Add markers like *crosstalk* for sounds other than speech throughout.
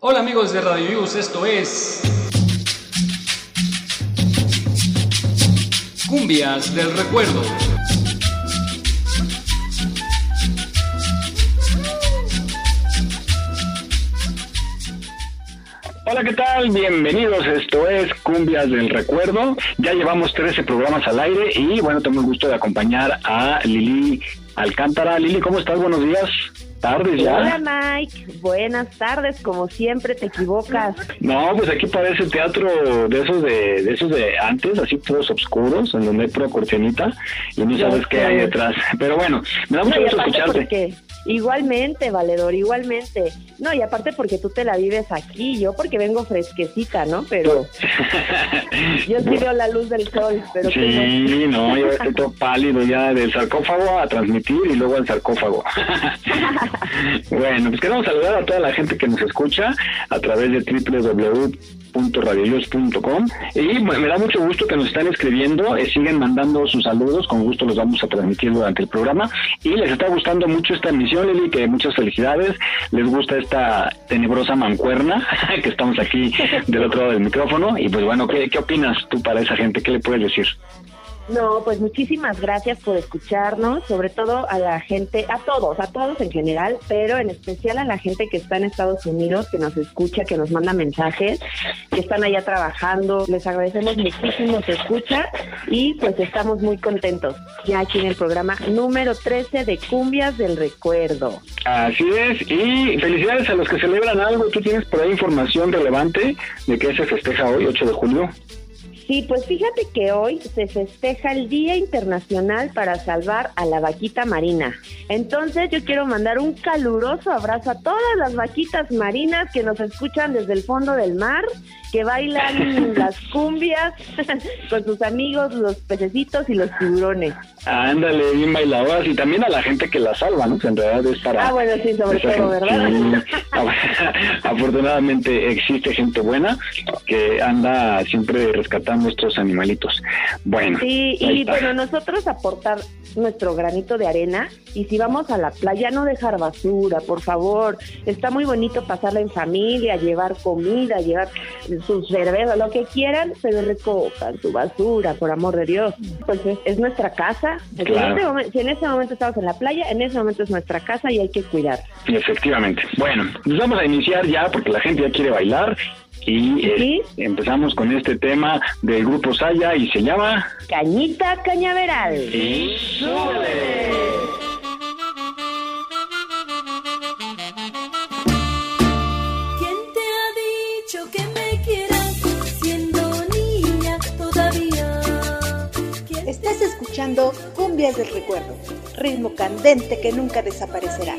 Hola amigos de Radio Yus, esto es Cumbias del Recuerdo. Hola, ¿qué tal? Bienvenidos. Esto es Cumbias del Recuerdo. Ya llevamos 13 programas al aire y bueno, tengo el gusto de acompañar a Lili Alcántara. Lili, ¿cómo estás? Buenos días. Tardes ya. Hola Mike, buenas tardes, como siempre te equivocas. No, pues aquí parece teatro de esos de, de esos de antes, así todos oscuros, en donde hay pura cortinita y no sabes qué hay detrás. Pero bueno, me da mucho gusto escucharte. Igualmente, Valedor, igualmente. No, y aparte porque tú te la vives aquí, yo porque vengo fresquecita, ¿no? Pero *laughs* yo sí veo la luz del sol, pero Sí, no, yo *laughs* estoy todo pálido ya del sarcófago a transmitir y luego al sarcófago. *laughs* bueno, pues queremos saludar a toda la gente que nos escucha a través de www .radioyos.com y me da mucho gusto que nos están escribiendo, eh, siguen mandando sus saludos, con gusto los vamos a transmitir durante el programa y les está gustando mucho esta emisión, Lili, que muchas felicidades, les gusta esta tenebrosa mancuerna *laughs* que estamos aquí del otro lado del micrófono y pues bueno, ¿qué, qué opinas tú para esa gente? ¿Qué le puedes decir? No, pues muchísimas gracias por escucharnos, sobre todo a la gente, a todos, a todos en general, pero en especial a la gente que está en Estados Unidos, que nos escucha, que nos manda mensajes, que están allá trabajando. Les agradecemos muchísimo su escucha y pues estamos muy contentos ya aquí en el programa número 13 de Cumbias del Recuerdo. Así es, y felicidades a los que celebran algo. ¿Tú tienes por ahí información relevante de qué se festeja hoy, 8 de julio? Sí, pues fíjate que hoy se festeja el Día Internacional para Salvar a la Vaquita Marina. Entonces yo quiero mandar un caluroso abrazo a todas las vaquitas marinas que nos escuchan desde el fondo del mar, que bailan *laughs* las cumbias *laughs* con sus amigos, los pececitos y los tiburones. Ándale, bien bailadoras y también a la gente que las salva, ¿no? Que en realidad es para... Ah, bueno, sí, sobre todo, ¿verdad? *laughs* Afortunadamente existe gente buena que anda siempre rescatando nuestros animalitos. Bueno. Sí, y bueno, nosotros aportar nuestro granito de arena y si vamos a la playa no dejar basura, por favor. Está muy bonito pasarla en familia, llevar comida, llevar sus cervezas, lo que quieran, pero recojan su basura, por amor de Dios. Pues es, nuestra casa. Este si en ese momento estamos en la playa, en ese momento es nuestra casa y hay que cuidar. Efectivamente. Bueno, nos vamos a iniciar ya porque la gente ya quiere bailar y eh, empezamos con este tema del grupo Saya y se llama Cañita Cañaveral. Y ¿Quién te ha dicho que me quieras siendo niña todavía? Estás escuchando Cumbias del Recuerdo, ritmo candente que nunca desaparecerá.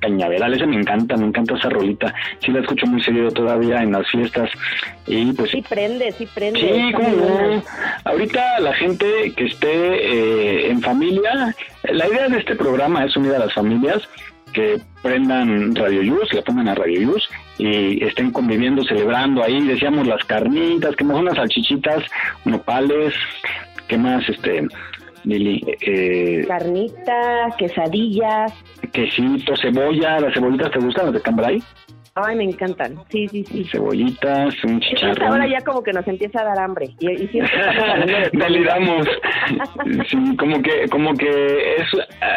Cañaveral. Ese me encanta, me encanta esa rolita. Sí la escucho muy seguido todavía en las fiestas. Y pues Sí prende, sí prende. Sí, cómo no. Ahorita la gente que esté eh, en familia, la idea de este programa es unir a las familias que prendan Radio Yus, le pongan a Radio Yus y estén conviviendo, celebrando ahí, decíamos las carnitas, que más unas salchichitas, nopales, ¿qué más, este, Lili? Eh, Carnitas, quesadillas. Quesito, cebolla, las cebollitas, ¿te gustan las de Cambrai? Ay, me encantan. Sí, sí, sí. Cebollitas, un chicharrón. ahora ya como que nos empieza a dar hambre. Y, y siempre. *laughs* Deliramos. *laughs* Sí, como que, como que es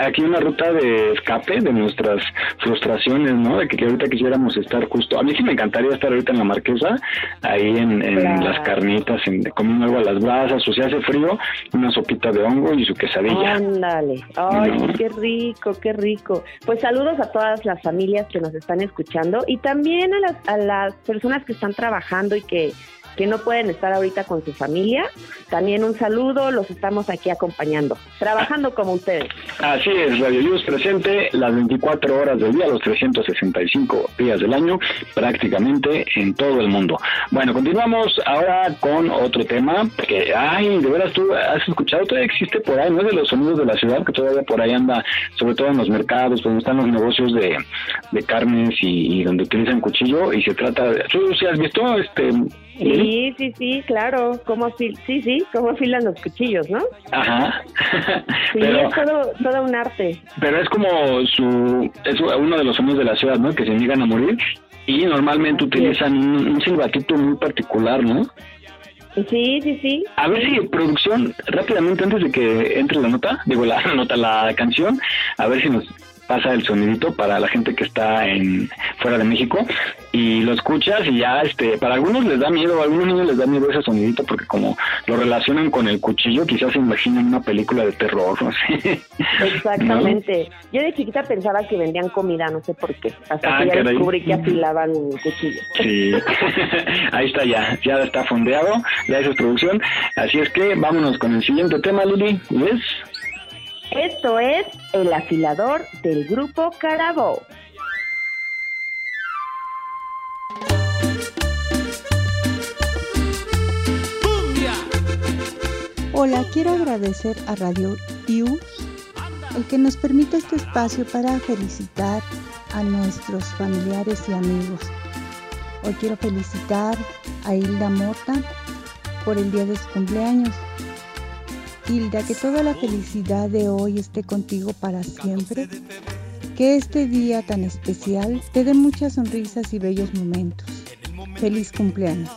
aquí una ruta de escape de nuestras frustraciones, ¿no? De que, que ahorita quisiéramos estar justo. A mí sí me encantaría estar ahorita en la marquesa, ahí en, en Claro. las carnitas, en, comiendo algo a las brasas, o si hace frío, una sopita de hongo y su quesadilla. Ándale. Ay, No. qué rico, qué rico. Pues saludos a todas las familias que nos están escuchando y también a las, a las personas que están trabajando y que, que no pueden estar ahorita con su familia. También un saludo, los estamos aquí acompañando, trabajando como ustedes. Así es, Radio Luz presente las 24 horas del día, los 365 días del año, prácticamente en todo el mundo. Bueno, continuamos ahora con otro tema que, ay, de veras tú has escuchado, todavía existe por ahí, ¿no? De los sonidos de la ciudad, que todavía por ahí anda, sobre todo en los mercados, donde están los negocios de, de carnes y, y donde utilizan cuchillo y se trata, de- tú sí has visto, este, Sí, sí, sí, claro. Cómo afil- sí, sí, cómo afilan los cuchillos, ¿no? Ajá. Sí, Pero- es todo, todo un arte. Pero es como su es uno de los sonidos de la ciudad, ¿no? Que se niegan a morir y normalmente Así utilizan un, un silbatito muy particular, ¿no? Sí, sí, sí. A ver si producción rápidamente antes de que entre la nota, digo la *laughs* nota la canción, a ver si nos pasa el sonidito para la gente que está en fuera de México y lo escuchas y ya este para algunos les da miedo, a algunos niños les da miedo ese sonidito porque como lo relacionan con el cuchillo, quizás se imaginan una película de terror, no sé. Exactamente. Yo de chiquita pensaba que vendían comida, no sé por qué. Hasta Ah, que ya caray. descubrí que afilaban cuchillos. Sí, *laughs* ahí está ya, ya está fondeado, ya es producción. Así es que vámonos con el siguiente tema, Lili. ¿Y es? Esto es el afilador del grupo Carabó. Hola, quiero agradecer a Radio IUS el que nos permite este espacio para felicitar a nuestros familiares y amigos. Hoy quiero felicitar a Hilda Mota por el día de su cumpleaños. Hilda, que toda la felicidad de hoy esté contigo para siempre. Que este día tan especial te dé muchas sonrisas y bellos momentos. Feliz cumpleaños.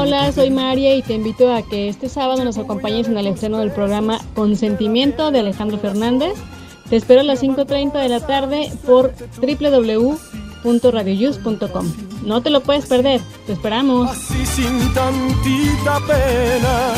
Hola, hola, soy María y te invito a que este sábado nos acompañes en el estreno del programa Consentimiento de Alejandro Fernández. Te espero a las 5.30 de la tarde por www.radioyus.com. No te lo puedes perder, te esperamos. así sin tantita pena.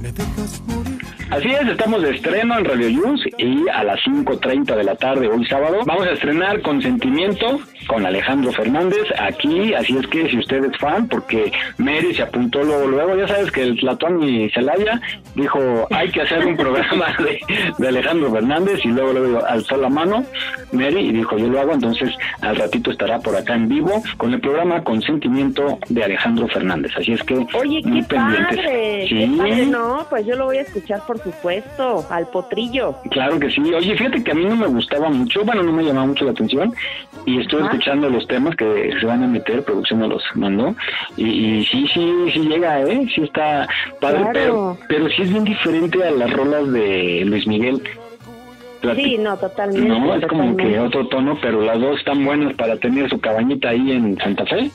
Me dejas morir. Así es, estamos de estreno en Radio News y a las 5.30 de la tarde hoy sábado vamos a estrenar Consentimiento con Alejandro Fernández aquí, así es que si usted es fan, porque Mary se apuntó luego, luego ya sabes que el Platón y Celaya dijo hay que hacer un programa *laughs* de, de Alejandro Fernández y luego luego alzó la mano Mary y dijo yo lo hago, entonces al ratito estará por acá en vivo con el programa Consentimiento de Alejandro Fernández, así es que Oye, muy qué pendientes. padre, Sí. qué padre, no, pues yo lo voy a escuchar por supuesto, al potrillo. Claro que sí. Oye, fíjate que a mí no me gustaba mucho, bueno, no me llamaba mucho la atención y Ajá. Escuchando los temas que se van a meter, producción los mandó y, y sí, sí, sí llega, ¿eh? Sí está padre, Claro. pero, pero sí es bien diferente a las rolas de Luis Miguel. Sí, no, totalmente. No, es como que otro tono, pero las dos están buenas para tener su cabañita ahí en Santa Fe.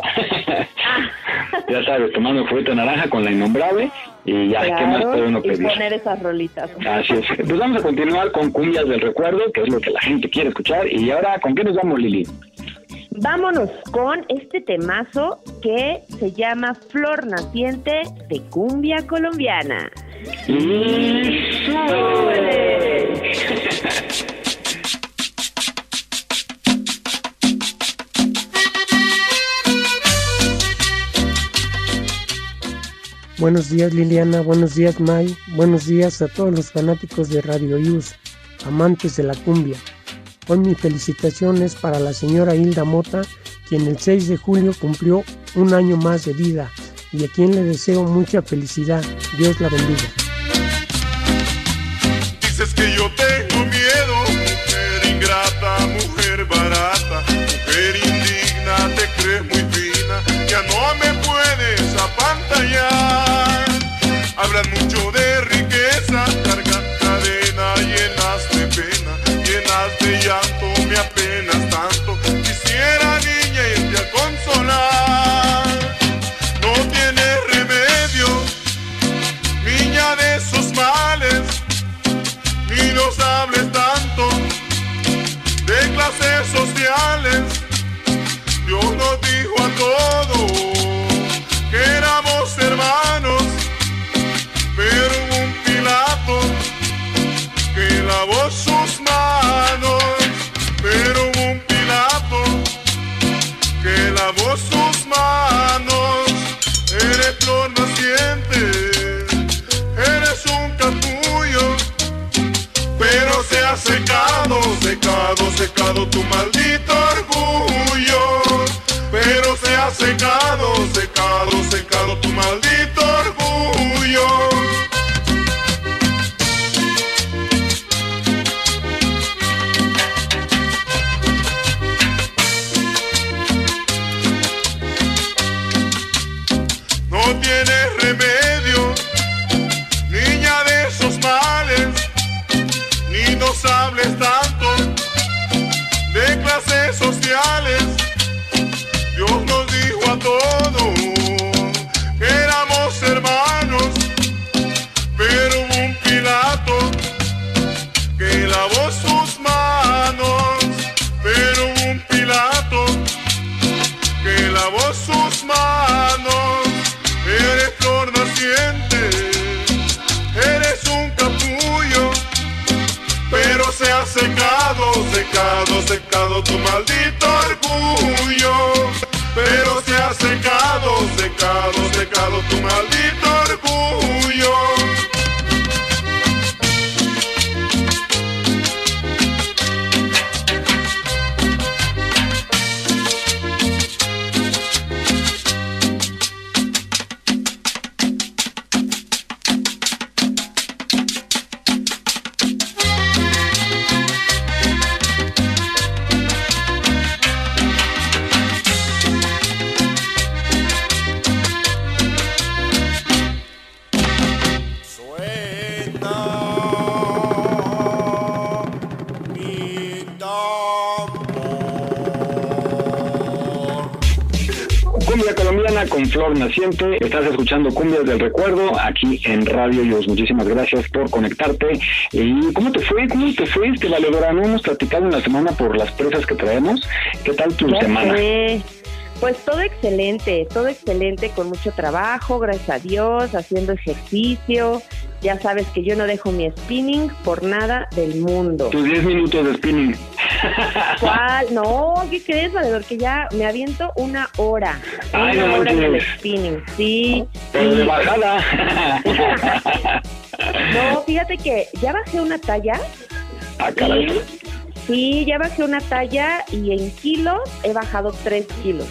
*laughs* ya sabes, tomando fruta naranja con la innombrable y ya, ¿qué más Claro, puede uno y pedir? poner esas rolitas. Así es. Pues vamos a continuar con Cumbias del Recuerdo, que es lo que la gente quiere escuchar. Y ahora, ¿con qué nos vamos, Lili? Vámonos con este temazo que se llama Flor Naciente de Cumbia Colombiana. Buenos días Liliana, buenos días May, buenos días a todos los fanáticos de Radio Yus, amantes de la cumbia. Hoy mi felicitación es para la señora Hilda Mota, quien el 6 de julio cumplió un año más de vida y a quien le deseo mucha felicidad. Dios la bendiga. Secado, secado, secado tu maldito Estás escuchando Cumbias del Recuerdo aquí en Radio Yos. Muchísimas gracias por conectarte. ¿Y cómo te fue? ¿Cómo te fue, este valedora? No hemos platicado en la semana por las presas que traemos. ¿Qué tal tu Ya semana? sé. Pues todo excelente, todo excelente, con mucho trabajo, gracias a Dios, haciendo ejercicio. Ya sabes que yo no dejo mi spinning por nada del mundo. Tus 10 minutos de spinning. *laughs* ¿Cuál? No, ¿qué crees, valedor? Que ya me aviento una hora. Ay, una no hora en el spinning, sí. Pero de sí. bajada. *laughs* No, fíjate que ya bajé una talla. Ah, caray. sí, ya bajé una talla y en kilos he bajado 3 kilos.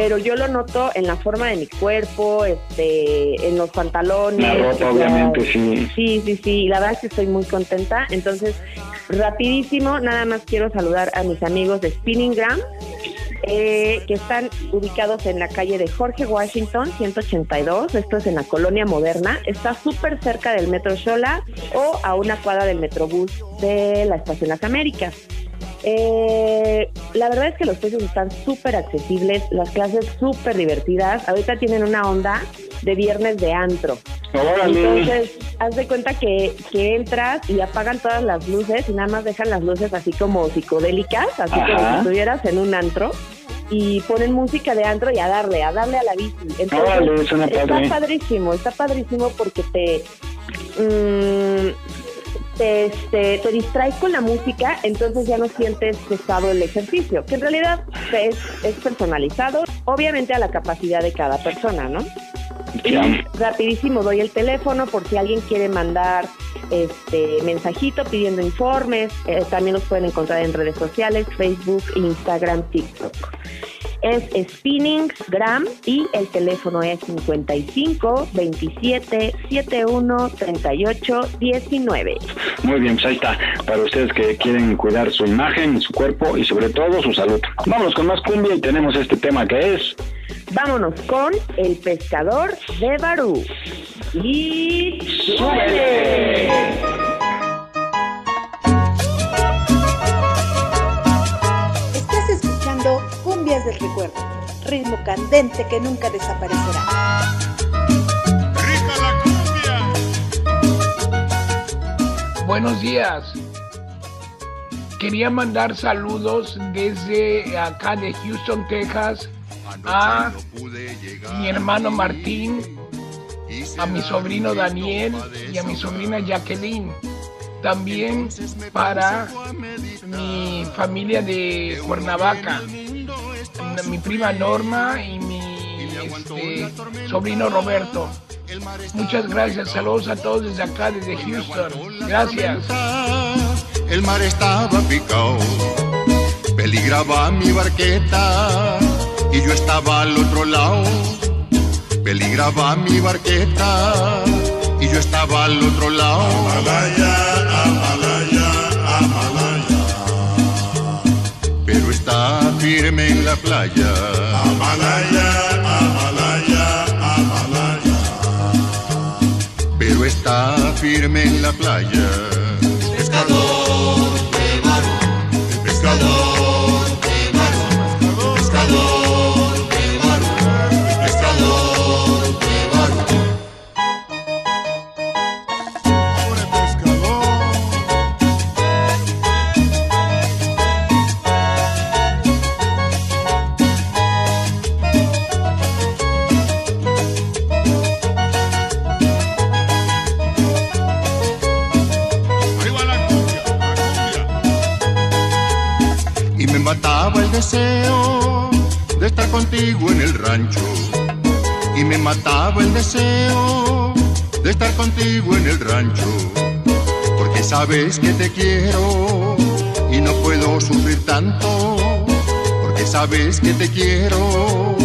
Pero yo lo noto en la forma de mi cuerpo, este, en los pantalones. La ropa, obviamente, sí. Sí, sí, sí. La verdad es que estoy muy contenta. Entonces, rapidísimo, nada más quiero saludar a mis amigos de Spinningram, eh, que están ubicados en la calle de Jorge Washington, 182. Esto es en la colonia moderna. Está súper cerca del Metro Xola o a una cuadra del Metrobús de la Estación Las Américas. Eh, la verdad es que los precios están súper accesibles, las clases súper divertidas. Ahorita tienen una onda de viernes de antro. Órale. Entonces, haz de cuenta que, que entras y apagan todas las luces y nada más dejan las luces así como psicodélicas, así como si estuvieras en un antro. Y ponen música de antro y a darle, a darle a la bici. Entonces, Órale, suena está padrísimo, está padrísimo porque te, mm, te, este, te distraes con la música, entonces ya no sientes pesado el ejercicio, que en realidad es, es personalizado, obviamente a la capacidad de cada persona, ¿no? Rapidísimo doy el teléfono por si alguien quiere mandar este mensajito pidiendo informes. Eh, también los pueden encontrar en redes sociales, Facebook, Instagram, TikTok. Es Spinningsgram y el teléfono es 55 27 71 38 19. Muy bien, pues ahí está. Para ustedes que quieren cuidar su imagen, su cuerpo y sobre todo su salud. Vámonos con más cumbia y tenemos este tema que es... Vámonos con El Pescador de Barú. Y súbele. Cumbias del Recuerdo, ritmo candente que nunca desaparecerá. Buenos días. Quería mandar saludos desde acá de Houston, Texas, a mi hermano Martín, a mi sobrino Daniel y a mi sobrina Jacqueline. También para mi familia de Cuernavaca, mi prima Norma y mi este, sobrino Roberto. Muchas gracias, saludos a todos desde acá, desde Houston. Gracias. El mar estaba picado, peligraba mi barqueta y yo estaba al otro lado. Peligraba mi barqueta y yo estaba al otro lado. Firme en la playa. Amalaya, Amalaya, Amalaya. Pero está firme en la playa. Pescador de barro, pescador deseo de estar contigo en el rancho. Y me mataba el deseo de estar contigo en el rancho. Porque sabes que te quiero y no puedo sufrir tanto. Porque sabes que te quiero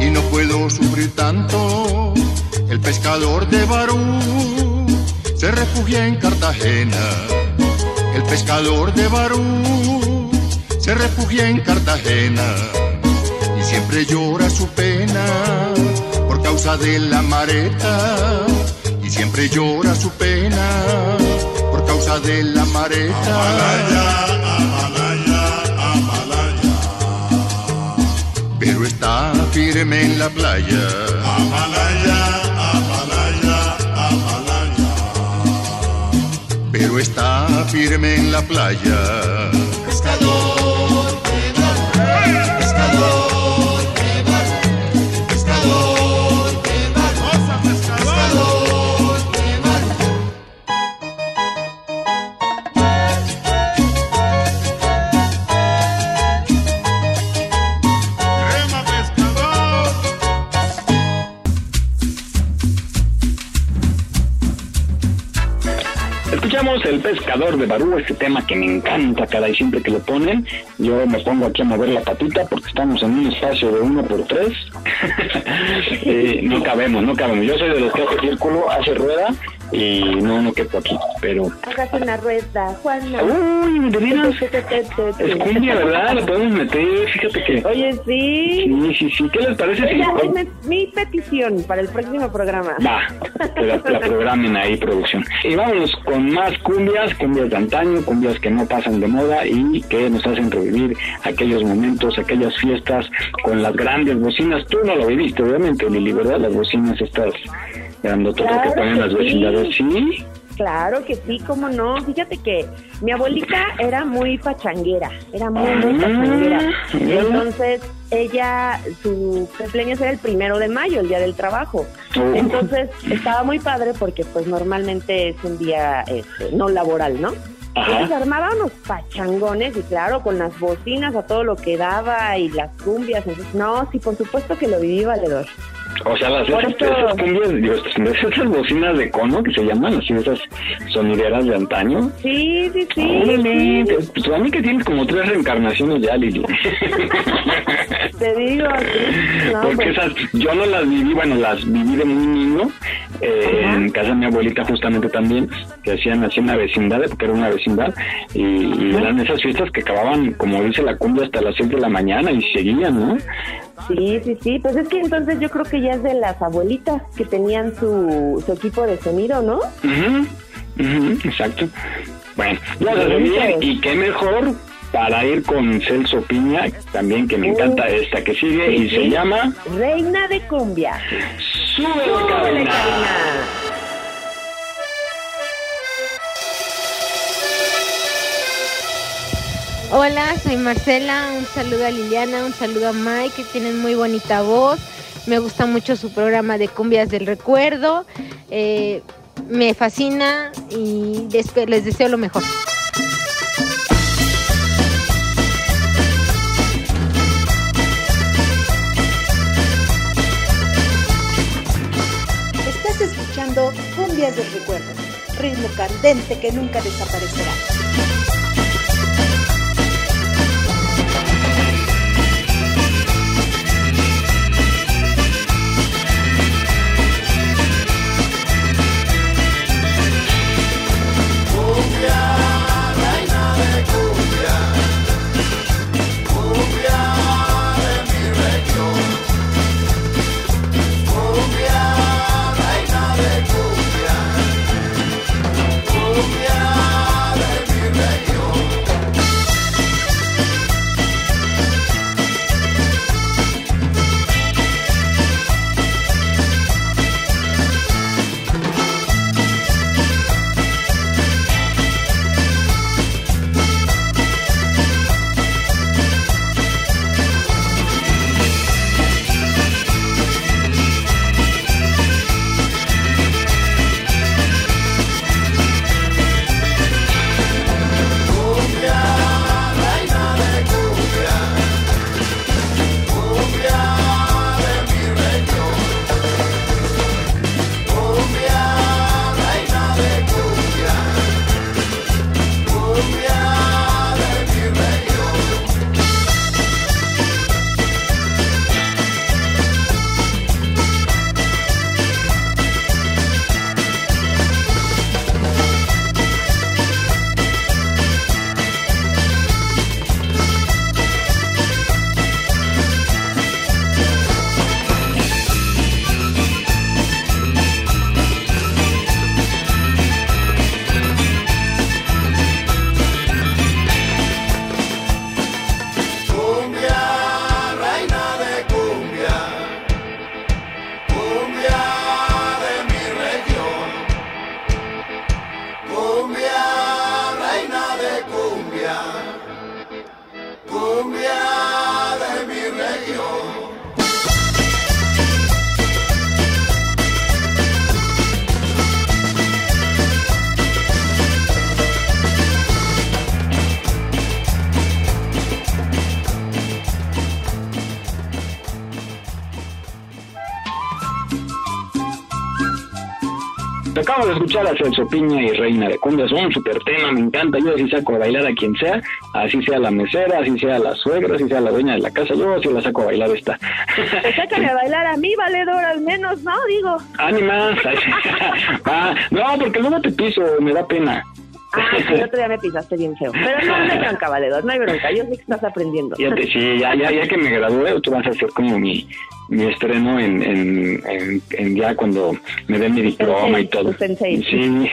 y no puedo sufrir tanto. El pescador de Barú se refugia en Cartagena. El pescador de Barú se refugia en Cartagena y siempre llora su pena por causa de la mareta y siempre llora su pena por causa de la mareta. Pero está firme en la playa. Pero está firme en la playa. Pescador de Barú, este tema que me encanta cada y siempre que lo ponen. Yo me pongo aquí a mover la patita porque estamos en un espacio de uno por tres. *laughs* Eh, no cabemos, no cabemos. Yo soy de los que hace círculo, hace rueda y no, no quepo aquí, pero... Hágase una rueda, Juana. Uy, de veras. Es cumbia, ¿verdad? La podemos meter, fíjate que... Oye, sí. Sí, sí, sí. ¿Qué les parece si... Es mi- mi petición para el próximo programa. Va, que la, la programen ahí, producción. Y vámonos con más cumbias, cumbias de antaño, cumbias que no pasan de moda y que nos hacen revivir aquellos momentos, aquellas fiestas con las grandes bocinas. Tú no lo viviste, obviamente, Lili, ¿verdad? Las bocinas estas grandototas Claro que ponen que las sí. vecindades, ¿sí? Claro que sí, cómo no. Fíjate que mi abuelita era muy pachanguera, era muy, muy Ah, pachanguera. Entonces, ella, su cumpleaños era el primero de mayo, el día del trabajo. Oh. Entonces, estaba muy padre porque, pues, normalmente es un día este, no laboral, ¿no? Entonces armaba unos pachangones y claro, con las bocinas a todo lo que daba y las cumbias. Entonces, no, sí, por supuesto que lo viví valedor. O sea, las esas, esas cumbias, digo, esas, bocinas de cono que se llaman, así esas sonideras de antaño. Sí, sí, sí. Órale, pues a mí que tienes como tres reencarnaciones ya, Lili. *laughs* Te digo, sí. *laughs* No, Porque pues, esas, yo no las viví, bueno, las viví de muy niño, eh, en casa de mi abuelita justamente también, que hacían así una vecindad, porque era una vecindad, y, y eran esas fiestas que acababan, como dice la cumbia, hasta las 7 de la mañana y seguían, ¿no? Sí, sí, sí. Pues es que entonces yo creo que ya es de las abuelitas que tenían su, su equipo de sonido, ¿no? Ujú, ujú, exacto. Bueno, vamos a seguir, y qué mejor para ir con Celso Piña, también que me encanta esta que sigue, y sí, se llama Reina de cumbia. Súbele, Súbele, Karina. Karina. Hola, soy Marcela, un saludo a Liliana, un saludo a Mike, que tienen muy bonita voz. Me gusta mucho su programa de cumbias del recuerdo. Eh, me fascina y les deseo lo mejor. Cumbias del Recuerdo, ritmo candente que nunca desaparecerá. A Celso Piña y Reina de Cumbia, son un super tema, me encanta. Yo así saco a bailar a quien sea, así sea la mesera, así sea la suegra, así sea la dueña de la casa, yo así la saco a bailar esta. Pues sácame a bailar a mí, valedor, al menos, ¿no? Digo. Ánima. *laughs* *laughs* Ah, no, porque luego te piso, me da pena. Ah, el otro día me pisaste bien feo. Pero no, no hay bronca, valedor, no hay bronca. Yo sé que estás aprendiendo. Ya te, sí, ya, ya, ya que me gradúe, tú vas a hacer como mi, mi estreno en, en, en, en ya cuando me den mi diploma y todo. Sí.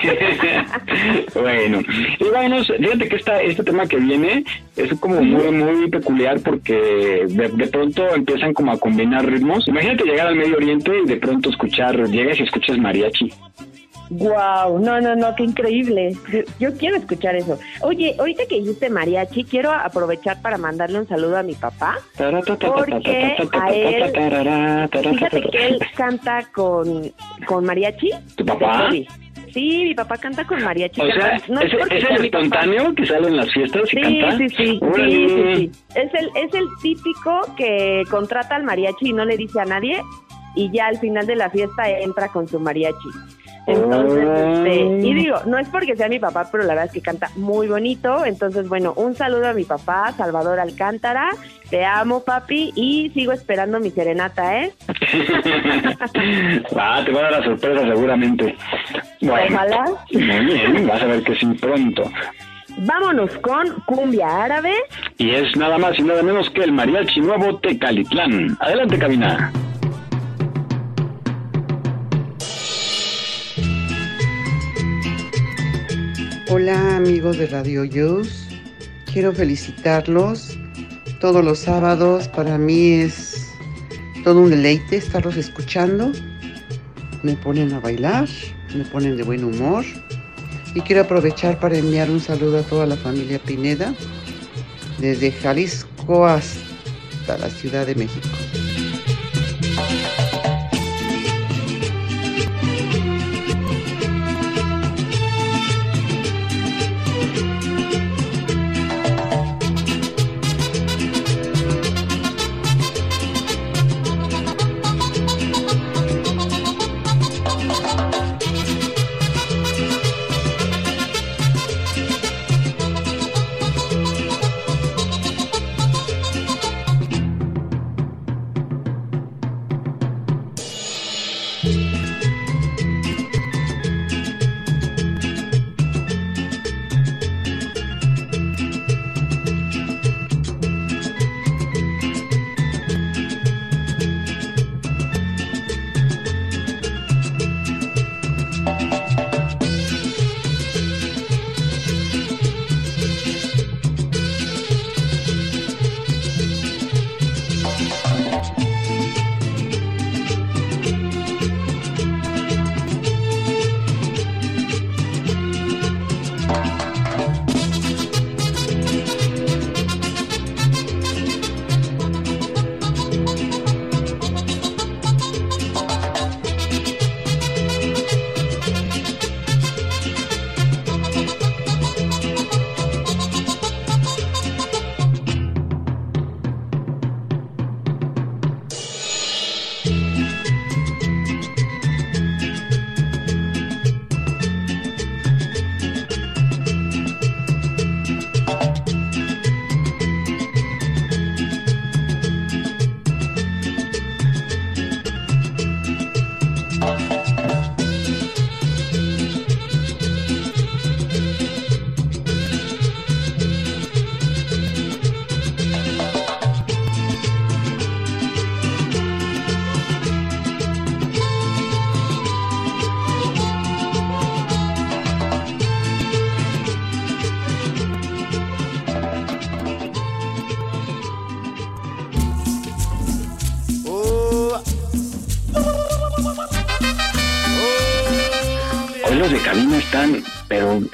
*laughs* bueno, y bueno, fíjate que esta, este tema que viene es como muy, muy peculiar porque de, de pronto empiezan como a combinar ritmos. Imagínate llegar al Medio Oriente y de pronto escuchar, llegas y escuchas mariachi. Wow, no, no, no, qué increíble. Yo, quiero escuchar eso. Oye, ahorita que dijiste mariachi, quiero aprovechar para mandarle un saludo a mi papá. Porque a él, fíjate que él canta con, con mariachi. ¿Tu papá? Sí, mi papá canta con mariachi. O sea, no ¿es, el espontáneo que sale en las fiestas y Sí, canta? sí, sí, sí, sí, sí. Es el, es el típico que contrata al mariachi y no le dice a nadie y ya al final de la fiesta entra con su mariachi. Entonces, este, y digo, no es porque sea mi papá, pero la verdad es que canta muy bonito. Entonces, bueno, un saludo a mi papá, Salvador Alcántara. Te amo, papi, y sigo esperando mi serenata, ¿eh? *laughs* Ah, te va a dar la sorpresa seguramente. Bueno, Ojalá. muy bien, vas a ver que sí pronto. Vámonos con cumbia árabe. Y es nada más y nada menos que el mariachi nuevo Tecalitlán. Adelante, cabina. Hola amigos de Radio Yus, quiero felicitarlos. Todos los sábados para mí es todo un deleite estarlos escuchando. Me ponen a bailar, me ponen de buen humor. Y quiero aprovechar para enviar un saludo a toda la familia Pineda, desde Jalisco hasta la Ciudad de México.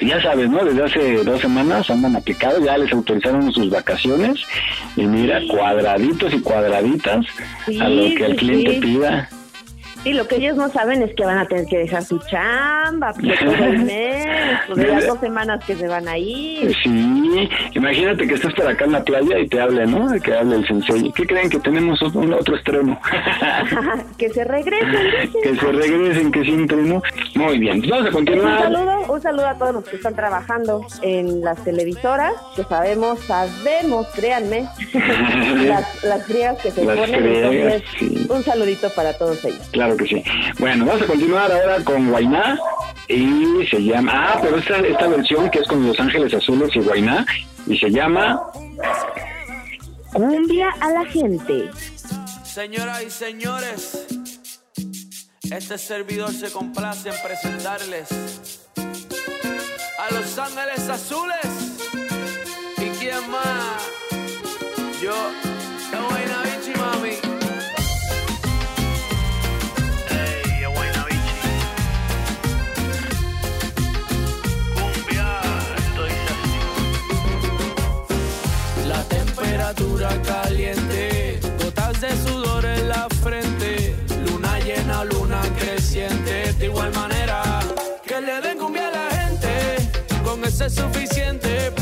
Ya sabes, ¿no? Desde hace dos semanas andan aplicados, ya les autorizaron sus vacaciones y mira, cuadraditos y cuadraditas a lo que el sí, cliente sí. pida. Sí, lo que ellos no saben es que van a tener que dejar su chamba por el *laughs* mes, por las dos semanas que se van a ir. Sí, imagínate que estás por acá en la playa y te hable, ¿no? Que hable el sensei. ¿Qué creen que tenemos un otro extremo? *laughs* que se regresen. que se regresen, que siempre, ¿no? Muy bien, pues vamos a Un continuar. Un saludo a todos los que están trabajando en las televisoras, que sabemos, sabemos, créanme, *laughs* las, las frías que se Las ponen. un saludito para todos ellos. Claro que sí. Bueno, vamos a continuar ahora con Guainá y se llama... Ah, pero esta, esta versión que es con Los Ángeles Azules y Guainá y se llama... Cumbia a la gente. Señoras y señores, este servidor se complace en presentarles a Los Ángeles Azules. ¿Y quién más? Yo, es suficiente,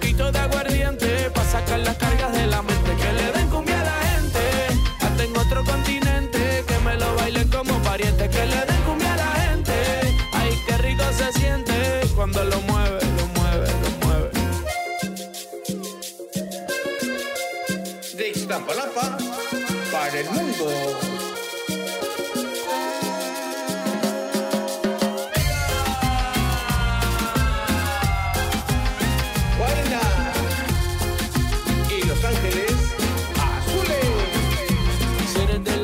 poquito de aguardiente. Pa' sacar las cargas de la mente.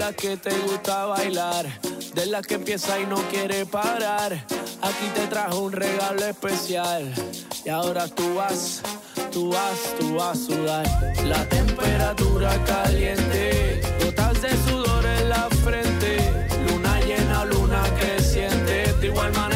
Si eres de la que te gusta bailar, de la que empieza y no quiere parar, aquí te trajo un regalo especial. Y ahora tú vas, tú vas, tú vas a sudar. La temperatura caliente, gotas de sudor en la frente, luna llena, luna creciente. De igual manera,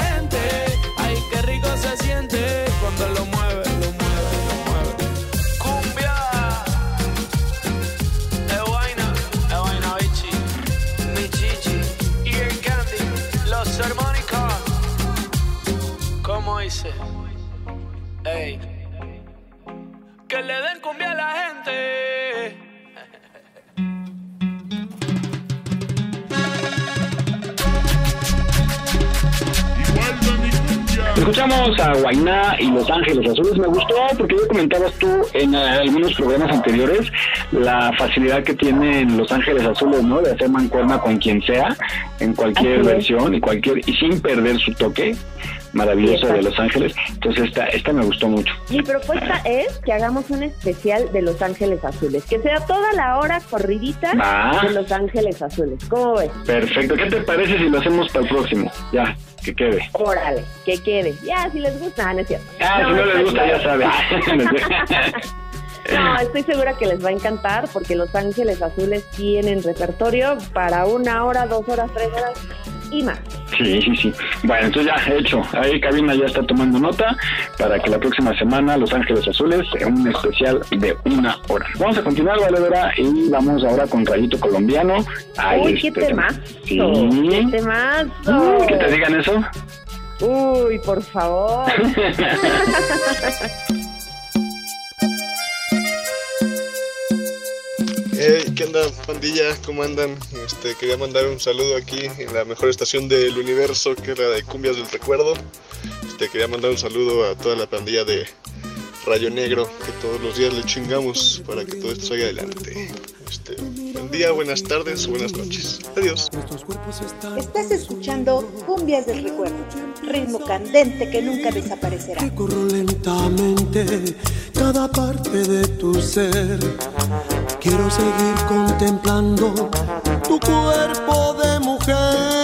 dice? Ey. Que le den cumbia a la gente. Escuchamos a Guainá y Los Ángeles Azules. Me gustó porque ya comentabas tú en eh, algunos programas anteriores la facilidad que tienen Los Ángeles Azules, ¿no? De hacer mancuerna con quien sea, en cualquier versión y cualquier y sin perder su toque maravilloso de Los Ángeles. Entonces esta esta me gustó mucho. Mi propuesta es que hagamos un especial de Los Ángeles Azules, que sea toda la hora corridita Va. de Los Ángeles Azules. ¿Cómo ves? Perfecto. ¿Qué te parece si lo hacemos para el próximo? Ya, que quede. Órale, que quede. Ya, si les gusta, ah, no es cierto. Ah, si no les gusta, ya saben. *laughs* *laughs* No, *laughs* estoy segura que les va a encantar porque Los Ángeles Azules tienen repertorio para una hora, dos horas, tres horas. y más. Sí, sí, sí. Bueno, entonces ya hecho. Ahí Cabina ya está tomando nota para que la próxima semana Los Ángeles Azules un especial de una hora. Vamos a continuar, Valedora, y vamos ahora con Rayito Colombiano. Ay, Uy, qué temazo. Sí. Qué temazo. Uy, que te digan eso. Uy, por favor. *laughs* ¿qué onda, pandilla? ¿Cómo andan? Este, quería mandar un saludo aquí en la mejor estación del universo, que es la de Cumbias del Recuerdo. Este, quería mandar un saludo a toda la pandilla de Rayo Negro, que todos los días le chingamos para que todo esto salga adelante. Este, buen día, buenas tardes, buenas noches. Adiós. Estás escuchando Cumbias del Recuerdo, ritmo candente que nunca desaparecerá. Corro lentamente cada parte de tu ser. Quiero seguir contemplando tu cuerpo de mujer.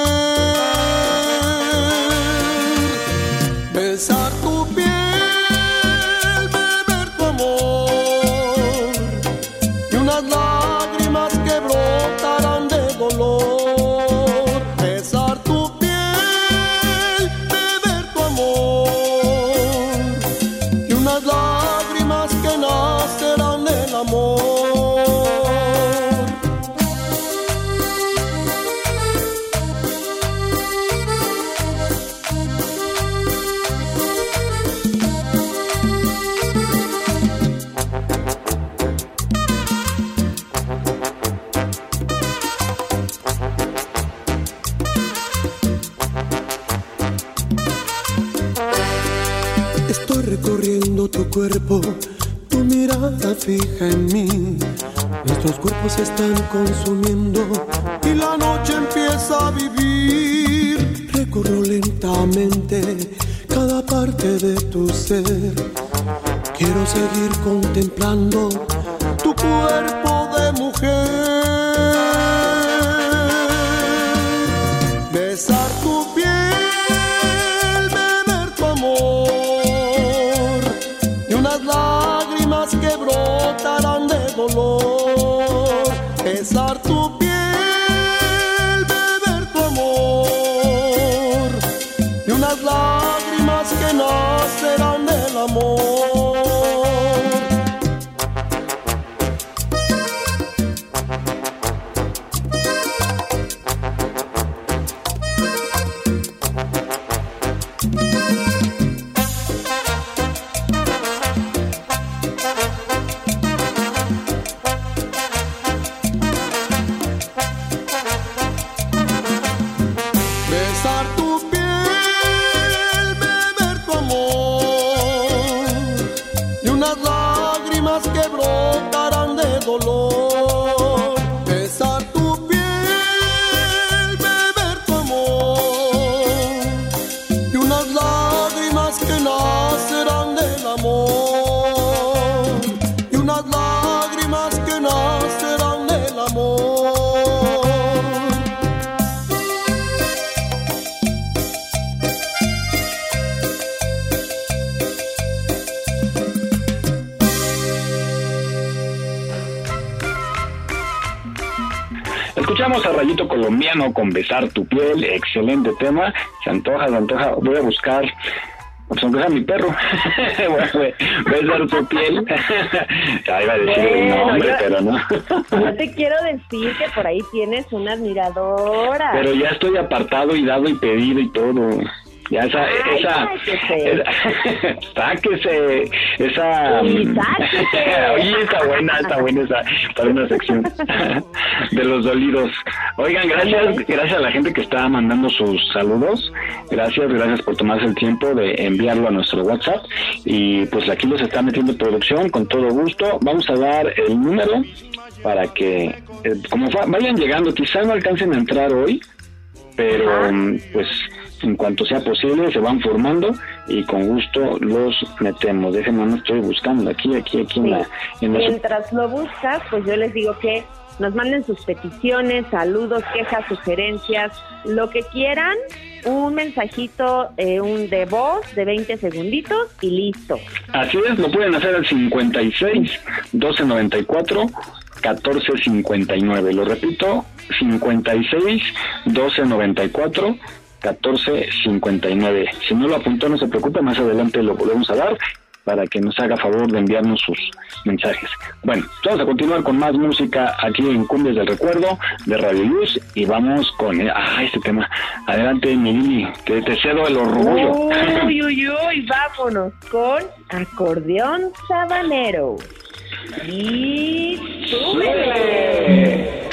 Fija en mí. Nuestros cuerpos se están consumiendo y la noche empieza a vivir. Recorro lentamente cada parte de tu ser. Quiero seguir contemplando tu cuerpo Besar tu piel, excelente tema. Se antoja, se antoja. Voy a buscar, pues aunque sea mi perro, *laughs* besar tu piel. *laughs* Ya iba a decir el nombre, pero no. *laughs* Yo te quiero decir que por ahí tienes una admiradora. Pero ya estoy apartado y dado y pedido y todo. Ya esa, Ay, esa, sáquese. esa- sáquese, esa, Sí, mm, sáquese. oye, está buena, está buena esa, para una sección de los dolidos. Oigan, gracias, gracias a la gente que está mandando sus saludos, gracias, gracias por tomarse el tiempo de enviarlo a nuestro WhatsApp. Y pues aquí los está metiendo producción con todo gusto. Vamos a dar el número para que, eh, como vayan llegando, quizá no alcancen a entrar hoy, pero mm, pues en cuanto sea posible se van formando y con gusto los metemos. Déjenme, no estoy buscando aquí, aquí, aquí en la... En la Mientras lo buscas, pues yo les digo que nos manden sus peticiones, saludos, quejas, sugerencias, lo que quieran, un mensajito, eh, un de voz de 20 segunditos y listo. Así es, lo pueden hacer al 56 1294 1459. Lo repito, 56 12 94 1459. Si no lo apuntó, no se preocupe, más adelante lo volvemos a dar para que nos haga favor de enviarnos sus mensajes. Bueno, vamos a continuar con más música aquí en Cumbias del Recuerdo de Radio Luz y vamos con ah, este tema. Adelante, mi que te cedo el orgullo. Uy, *laughs* uy, uy, vámonos con acordeón sabanero. Y súbele.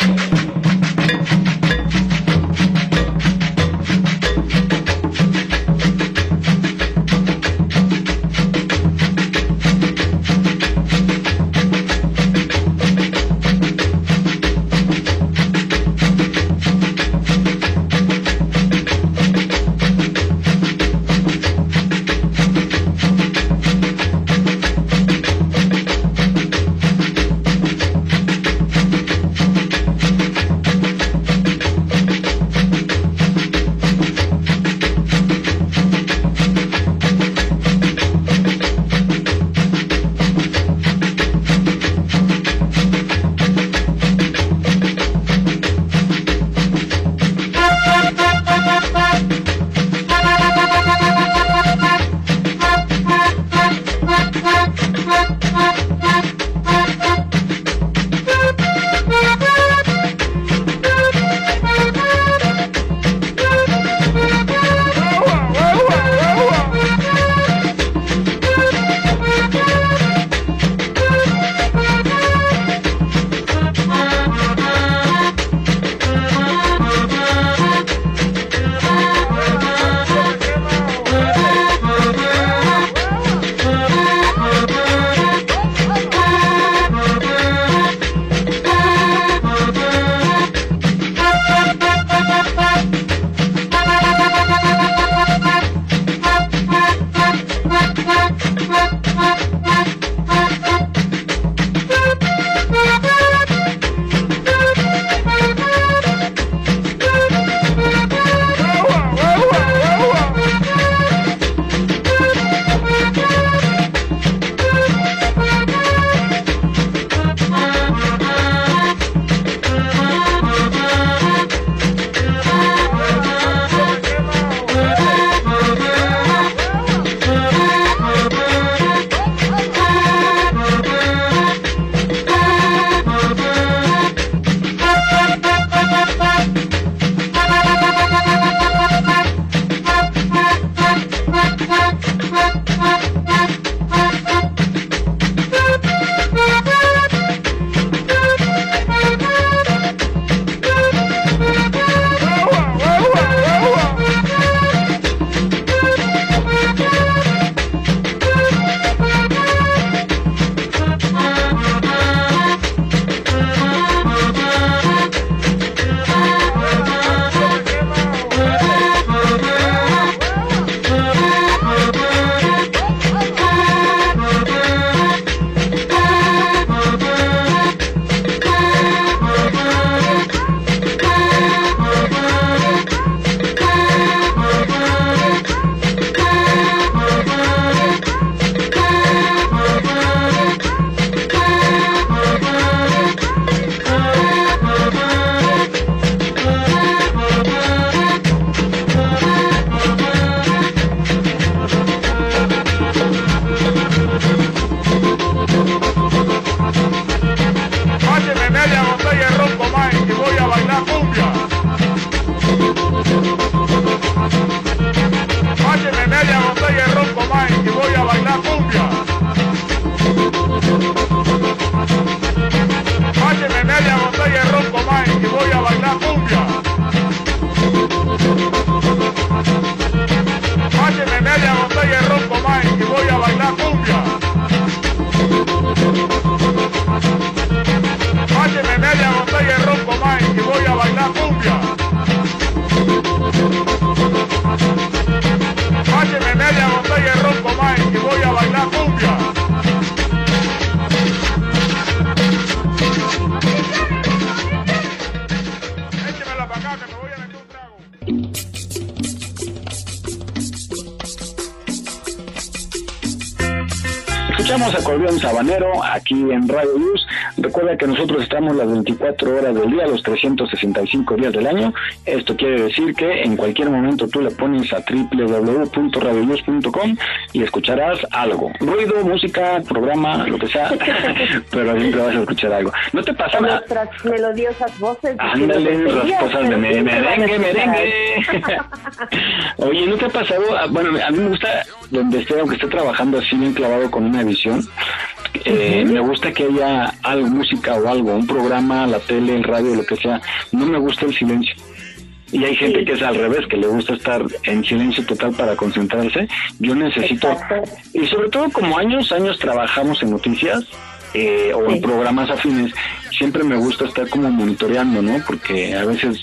Acordeón Sabanero aquí en Radio Luz. Recuerda que nosotros estamos las 24 horas del día, los 365 días del año. Esto quiere decir que en cualquier momento tú le pones a www.radioluz.com y escucharás algo. Ruido, música, programa, lo que sea, *laughs* pero siempre vas a escuchar algo. ¿No te pasa nada? Nuestras melodiosas voces. Ándale, las cosas de me- merengue, merengue. *laughs* Oye, ¿no te ha pasado? Ah, Bueno, a mí me gusta donde esté, aunque esté trabajando así bien clavado con una visión, eh, me gusta que haya algo, música o algo, un programa, la tele, el radio, lo que sea. No me gusta el silencio. Y hay gente que es al revés, que le gusta estar en silencio total para concentrarse. Yo necesito, y sobre todo como años, años trabajamos en noticias eh, o en programas afines, siempre me gusta estar como monitoreando, ¿no? Porque a veces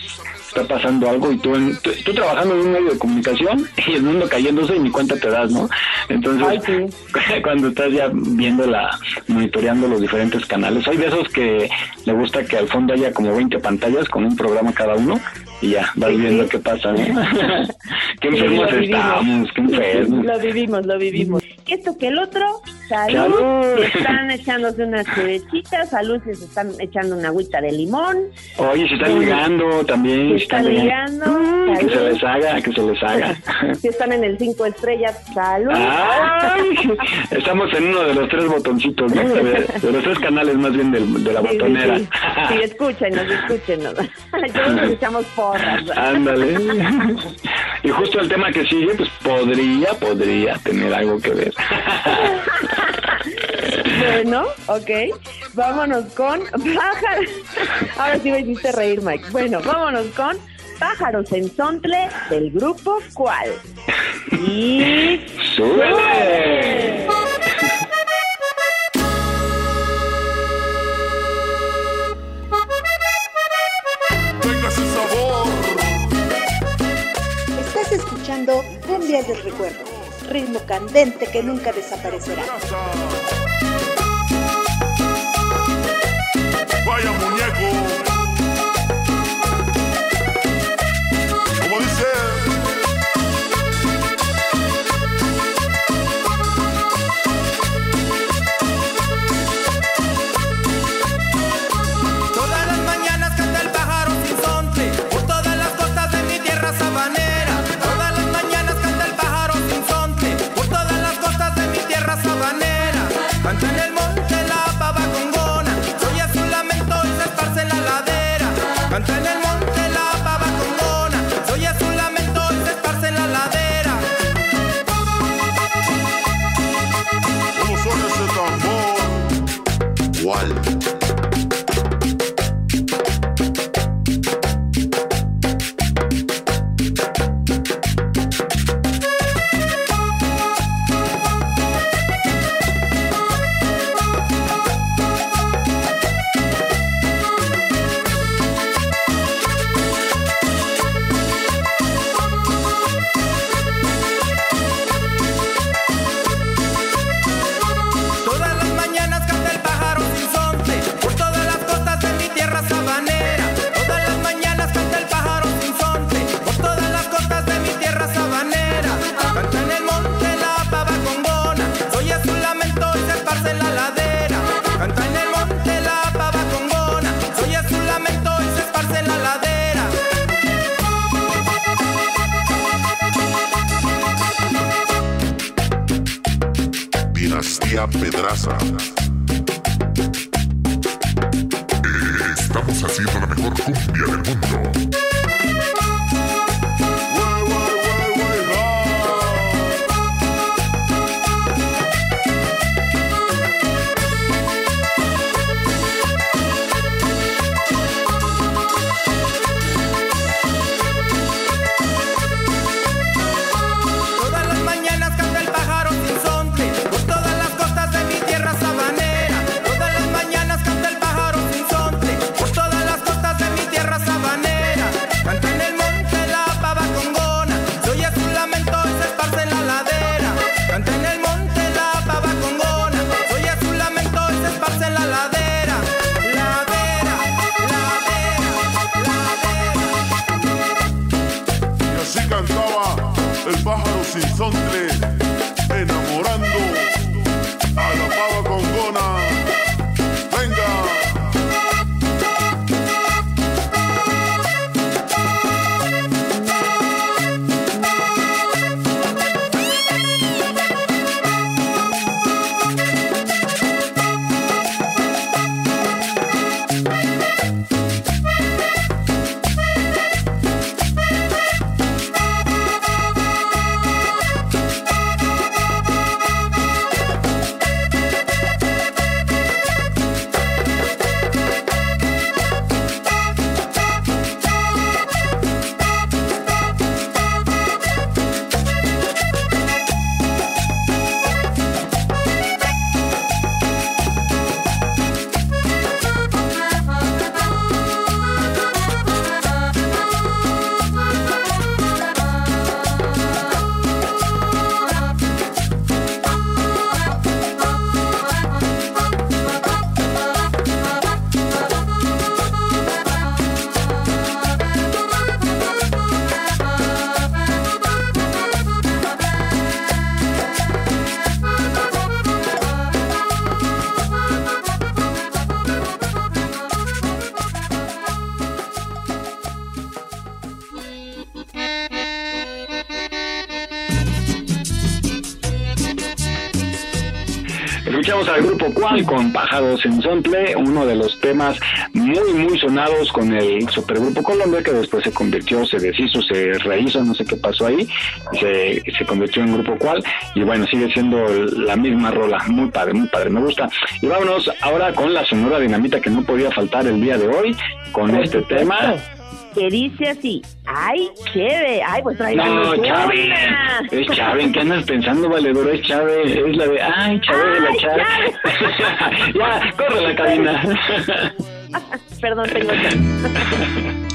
está pasando algo y tú, en- tú, tú trabajando en un medio de comunicación *laughs* y el mundo cayéndose y ni cuenta te das, ¿no? Entonces, *laughs* cuando estás ya viendo la, monitoreando los diferentes canales, hay de esos que le gusta que al fondo haya como 20 pantallas con un programa cada uno y ya vas viendo qué pasa, ¿no? *laughs* qué Sí, enfermos estamos, qué enfermos. Lo vivimos, lo vivimos. Que esto que el otro, salud, Salud. que están echándose unas cervecitas, salud, se están echando una agüita de limón. Oye, se están ligando también. se se están ligando. Mm, que se les haga, que se les haga. *laughs* Si están en el cinco estrellas, salud. Ay, estamos en uno de los tres botoncitos, ¿no? *laughs* De, de los tres canales más bien del- de la Sí, sí, botonera. Sí, sí, escúchenos, escúchenos. *laughs* Nos echamos porras. Ándale. Y justo el tema que sigue, pues podría, podría tener algo que ver. Bueno, ok. Vámonos con pájaros. Ahora sí me hiciste reír, Mike. Bueno, vámonos con pájaros en Sontle del grupo ¿Cuál? Y. ¡Súbele! Estás escuchando Cumbias del Recuerdo, ritmo candente que nunca desaparecerá. En Sontle, uno de los temas muy, muy sonados con el Supergrupo Colombia, que después se convirtió, se deshizo, se rehizo, no sé qué pasó ahí, se, se convirtió en Grupo Cual, y bueno, sigue siendo la misma rola, muy padre, muy padre, me gusta. Y vámonos ahora con la Sonora Dinamita que no podía faltar el día de hoy, con este tema que dice así, ay, chévere, ay, pues traigan No. Chávez. Es Chávez. ¿En qué andas pensando, valedor? Es Chávez. Es la de. Ay, Chávez de la Chávez. *laughs* ya, corre la cabina. *laughs* Perdón, tengo *laughs* que...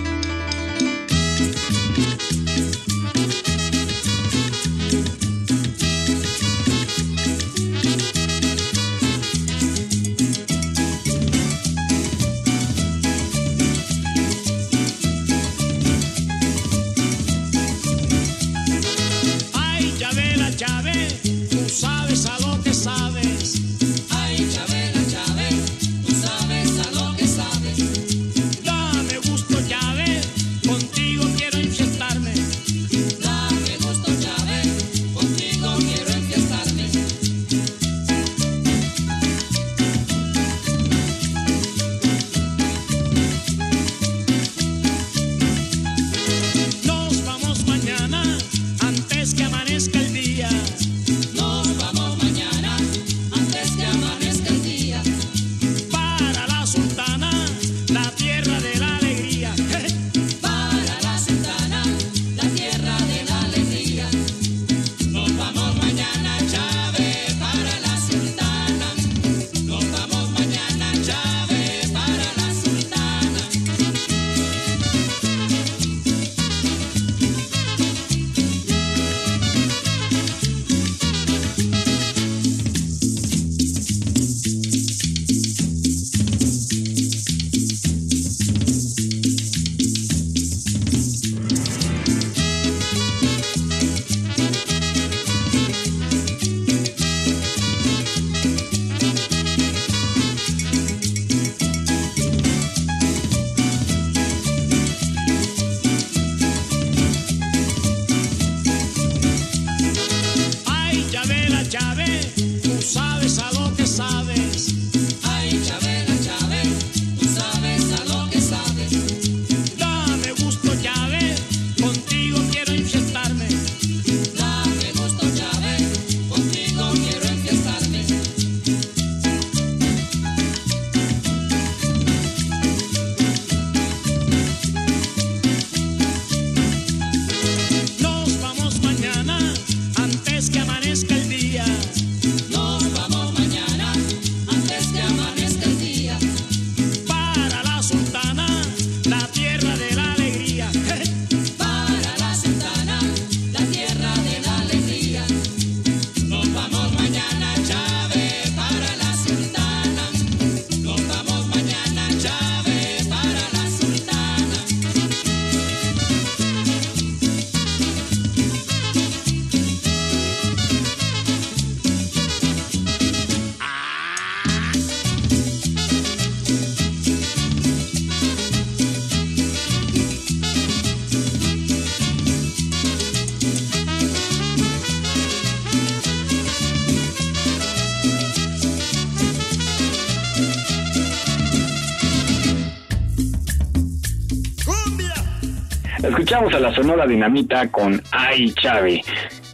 Escuchamos a la Sonora Dinamita con Ay, Chávez.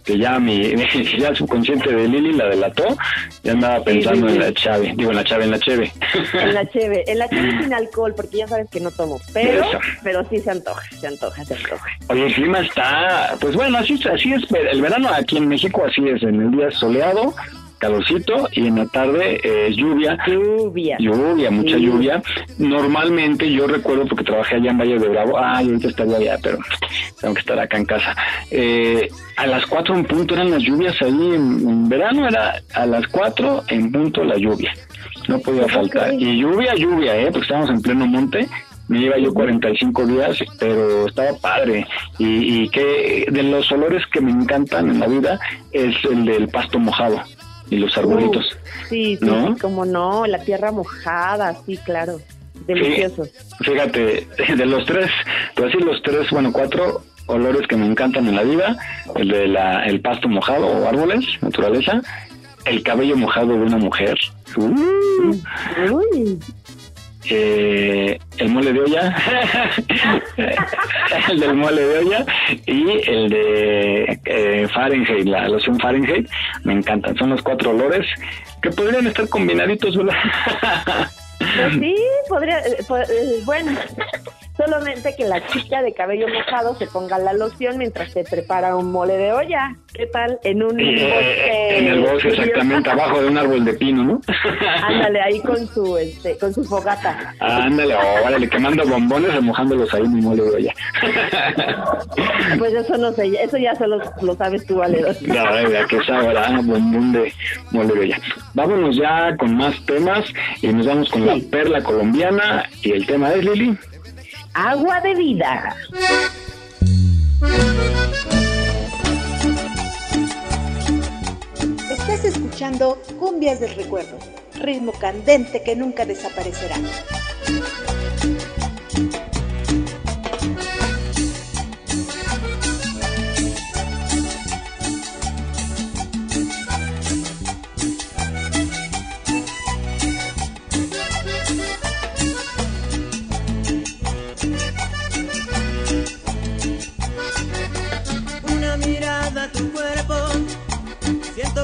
Que ya mi, *laughs* ya el subconsciente de Lili la delató. Ya andaba pensando sí, en sí. la Chave. Digo, en la Chave, en la Cheve. En la cheve, en la cheve sin alcohol, porque ya sabes que no tomo, pero, Eso. pero sí se antoja, se antoja, se antoja. Oye, el clima está, pues bueno, así, es- así es, el verano aquí en México así es, en el día soleado, calorcito y en la tarde eh, lluvia. Lluvia. Lluvia, mucha Sí. lluvia. Normalmente yo recuerdo porque trabajé allá en Valle de Bravo, ay, ahorita estaría allá, pero tengo que estar acá en casa. Eh, a las 4 en punto eran las lluvias ahí en, en verano, era a las 4 en punto la lluvia. No podía faltar. Y lluvia, lluvia, ¿eh? Porque estábamos en pleno monte. Me iba yo 45 días, pero estaba padre. Y, y que de los olores que me encantan en la vida es el del pasto mojado y los arbolitos. Uh, sí, sí, ¿No? sí, como no, la tierra mojada, sí, claro. Delicioso. Fíjate, *laughs* de los tres, te voy a decir los tres, bueno, cuatro olores que me encantan en la vida, el de la, el pasto mojado o árboles, naturaleza, el cabello mojado de una mujer, Uh. Eh, el mole de olla, *laughs* el del mole de olla y el de eh, Fahrenheit, la loción Fahrenheit, me encantan. Son los cuatro olores que podrían estar combinaditos, ¿verdad? Pues sí, podría, eh, eh, bueno, solamente que la chica de cabello mojado se ponga la loción mientras se prepara un mole de olla. ¿Qué tal? En un Eh, bosque. en el bosque, exactamente, *laughs* abajo de un árbol de pino, ¿no? Ándale, ahí con su, este, con su fogata. Ándale, órale, quemando bombones, remojándolos ahí en mi mole de olla. Pues eso no sé, eso ya solo lo sabes tú, Valedor. La verdad que sabrá bombón de mole de olla. Vámonos ya con más temas y nos vamos con la perla colombiana y el tema es Lili. Agua de vida. Estás escuchando Cumbias del Recuerdo, ritmo candente que nunca desaparecerá.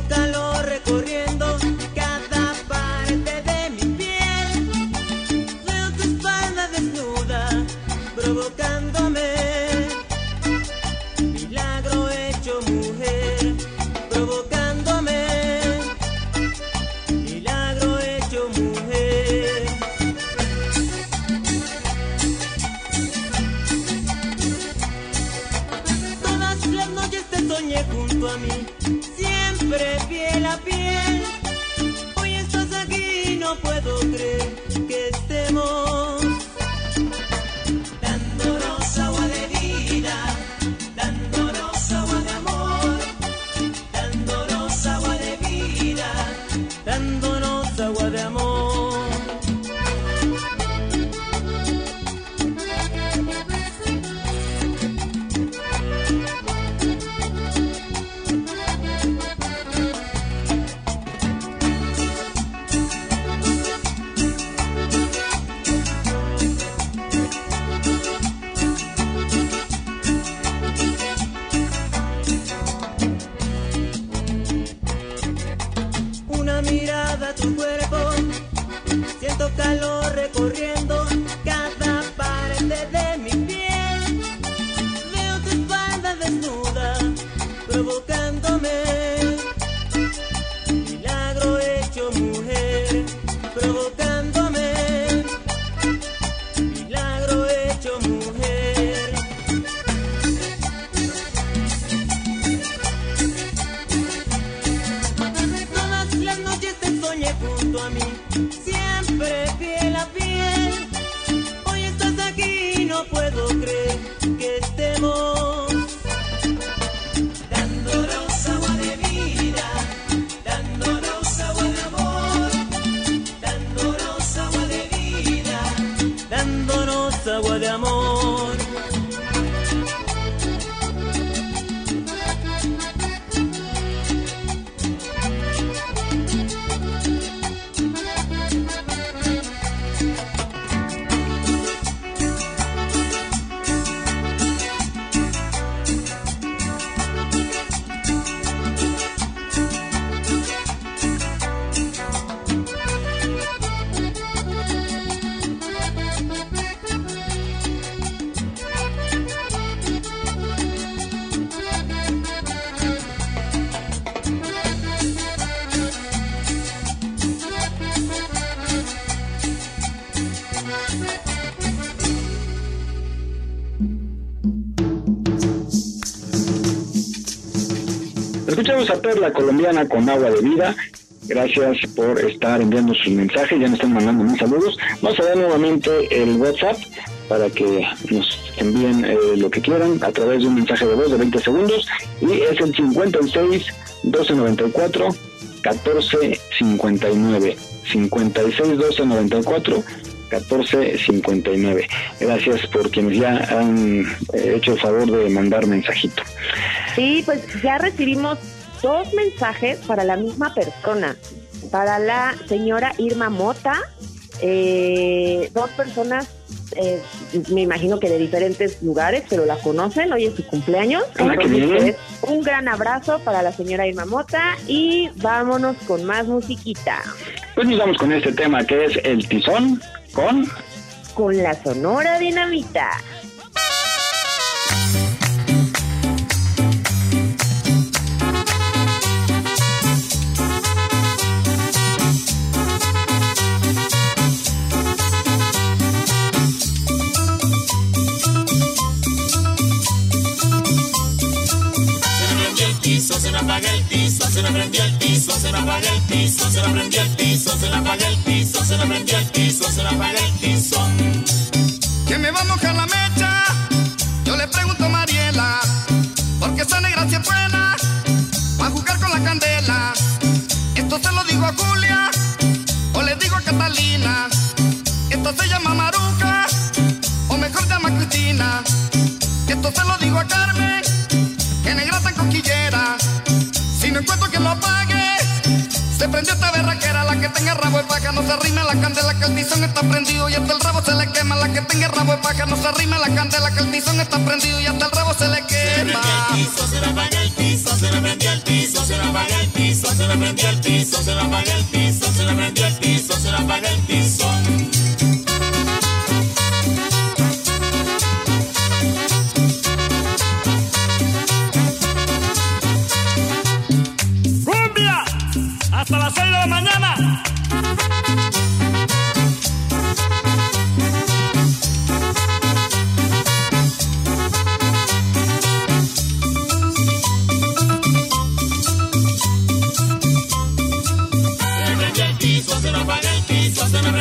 Calor recorriendo Escuchamos a Perla Colombiana con agua de vida. Gracias por estar enviando sus mensajes. Ya nos están mandando mis saludos. Vamos a dar nuevamente el WhatsApp para que nos envíen eh, lo que quieran a través de un mensaje de voz de 20 segundos. Y es el 56 1294 1459. 56 1294 1459. Gracias por quienes ya han eh, hecho el favor de mandar mensajito. Sí, pues ya recibimos dos mensajes para la misma persona. para la señora Irma Mota, eh, dos personas, eh, me imagino que de diferentes lugares, pero la conocen, hoy es su cumpleaños. Ah, Entonces, pues, un gran abrazo para la señora Irma Mota y vámonos con más musiquita. Pues nos vamos con este tema que es el tizón con... Con la Sonora Dinamita. Se me prendió el piso, se me apaga el piso, se me prendió el piso, se me apaga el piso, se me prendió el piso, se me apaga el piso. que me va a mojar la mecha. Yo le pregunto a Mariela, porque esa negra si es buena, va a jugar con la candela. Esto se lo digo a Julia, o le digo a Catalina. Esto se llama Maruca, o mejor llama Cristina. Esto se lo digo a Carmen, que negra tan no encuentro quien lo pague, se prendió esta berraquera, la que tenga rabo de paja, no se arrime a la candela, que el tizón está prendido y hasta el rabo se le quema. La que tenga rabo de paja, no se arrime a la candela, que el tizón está prendido y hasta el rabo se le quema. Se me apaga el piso, se me prendió el piso, se me apaga el piso, se me prendió el piso, se me apaga el piso, se me prendió el piso, se me apaga el piso. ¡Cumbia! Hasta las 6 de la mañana. Se el piso, se el piso, se el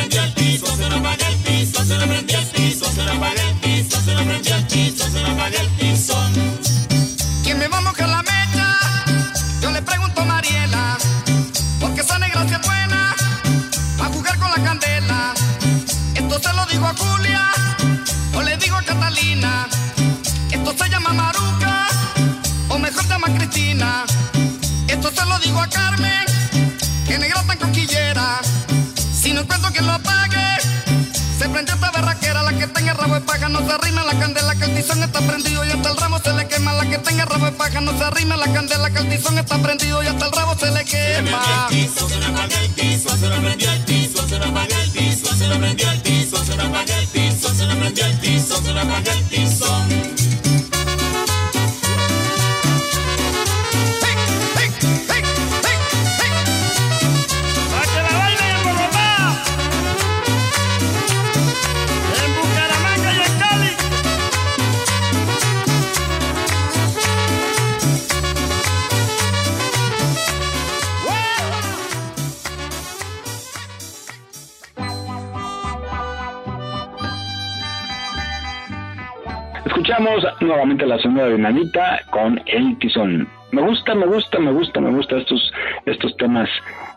piso, se el piso, de paja no se arrima a la candela, que el tizón está prendido y hasta el rabo se le quema. La sonora dinamita con el tizón. Me gusta, me gusta, me gusta, me gusta estos, estos temas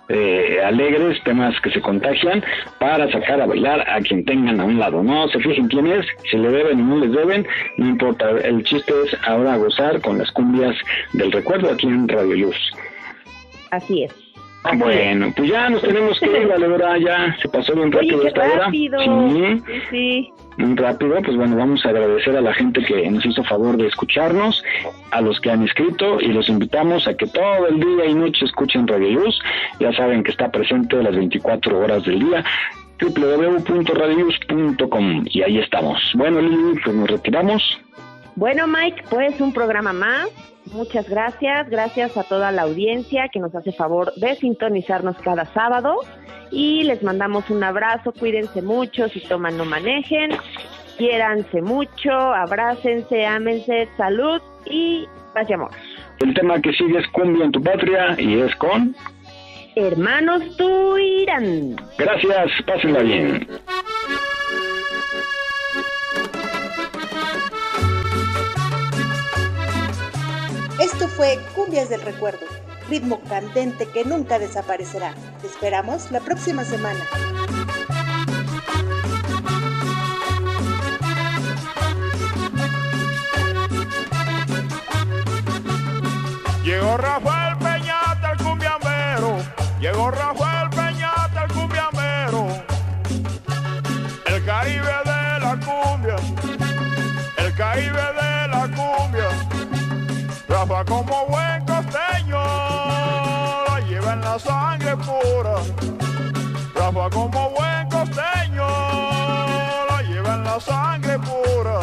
eh, alegres, temas que se contagian para sacar a bailar a quien tengan a un lado. No se fijen quién es, si le deben o no les deben, no importa. El chiste es ahora gozar con las cumbias del recuerdo aquí en Radio Luz. Así es. Bueno, pues ya nos tenemos que ir, vale, ahora ya se pasó bien rápido Oye, qué esta hora. Sí. Sí, rápido, pues bueno, vamos a agradecer a la gente que nos hizo favor de escucharnos, a los que han escrito y los invitamos a que todo el día y noche escuchen Radio Luz. Ya saben que está presente las 24 horas del día www.radioluz.com y ahí estamos. Bueno, Lili, pues nos retiramos. Bueno, Mike, pues un programa más. Muchas gracias. Gracias a toda la audiencia que nos hace favor de sintonizarnos cada sábado. Y les mandamos un abrazo. Cuídense mucho. Si toman, no manejen. Quiéranse mucho. Abrácense, ámense. Salud y paz y amor. El tema que sigue es Cumbia en tu Patria y es con... Hermanos Tuirán. Gracias, pásenla bien. Fue Cumbias del Recuerdo, ritmo candente que nunca desaparecerá. Te esperamos la próxima semana. Llegó Rafael Peñate el cumbiambero, llegó Rafael sangre pura.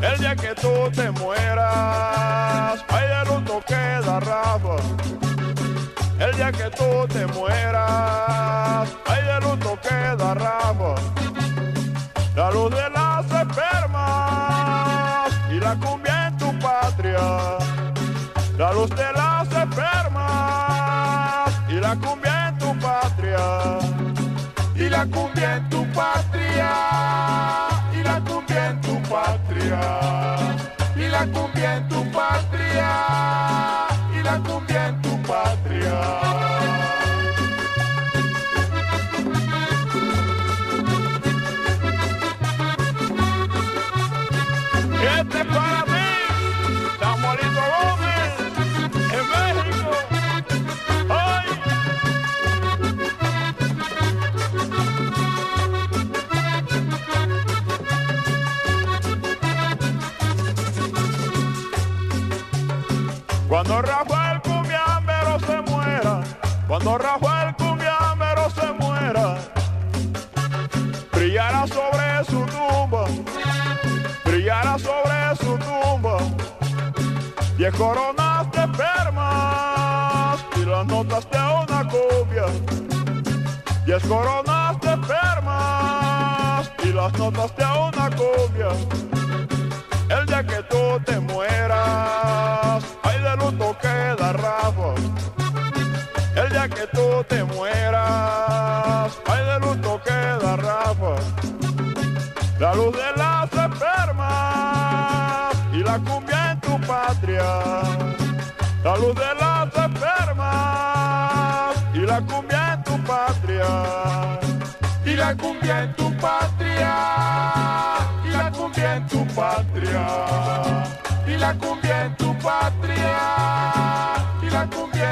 El día que tú te mueras, ay de luto queda Rafa. El día que tú te mueras, ay de luto queda Rafa. La luz de las espermas y la cumbia en tu patria. La luz de la cumbia en tu patria. Y la cumbia en tu patria. Diez coronas de permas y las notas de una cumbia, diez coronas de permas y las notas de una cumbia. El día que tú te mueras, La luz de las espermas y la cumbia en tu patria. Y la cumbia en tu patria. Y la cumbia en tu patria. Y la cumbia en tu patria. Y la cumbia